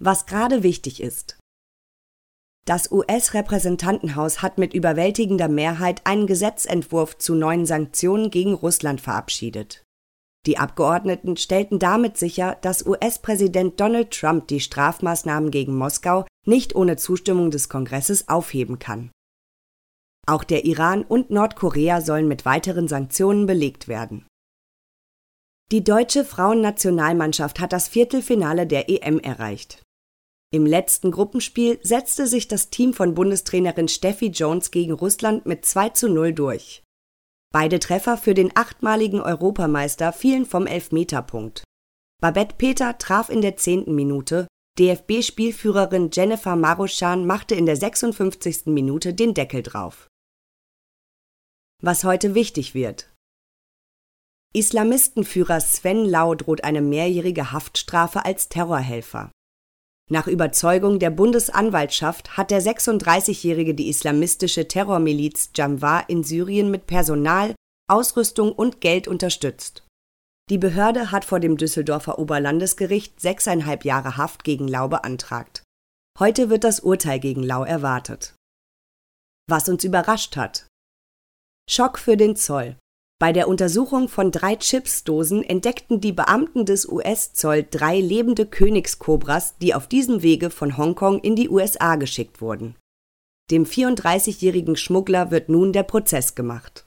Was gerade wichtig ist. Das US-Repräsentantenhaus hat mit überwältigender Mehrheit einen Gesetzentwurf zu neuen Sanktionen gegen Russland verabschiedet. Die Abgeordneten stellten damit sicher, dass US-Präsident Donald Trump die Strafmaßnahmen gegen Moskau nicht ohne Zustimmung des Kongresses aufheben kann. Auch der Iran und Nordkorea sollen mit weiteren Sanktionen belegt werden. Die deutsche Frauennationalmannschaft hat das Viertelfinale der EM erreicht. Im letzten Gruppenspiel setzte sich das Team von Bundestrainerin Steffi Jones gegen Russland mit 2 zu 0 durch. Beide Treffer für den achtmaligen Europameister fielen vom Elfmeterpunkt. Babette Peter traf in der zehnten Minute, DFB-Spielführerin Jennifer Maruschan machte in der 56. Minute den Deckel drauf. Was heute wichtig wird. Islamistenführer Sven Lau droht eine mehrjährige Haftstrafe als Terrorhelfer. Nach Überzeugung der Bundesanwaltschaft hat der 36-Jährige die islamistische Terrormiliz Jamwa in Syrien mit Personal, Ausrüstung und Geld unterstützt. Die Behörde hat vor dem Düsseldorfer Oberlandesgericht sechseinhalb Jahre Haft gegen Lau beantragt. Heute wird das Urteil gegen Lau erwartet. Was uns überrascht hat. Schock für den Zoll. Bei der Untersuchung von drei Chipsdosen entdeckten die Beamten des US-Zoll drei lebende Königskobras, die auf diesem Wege von Hongkong in die USA geschickt wurden. Dem 34-jährigen Schmuggler wird nun der Prozess gemacht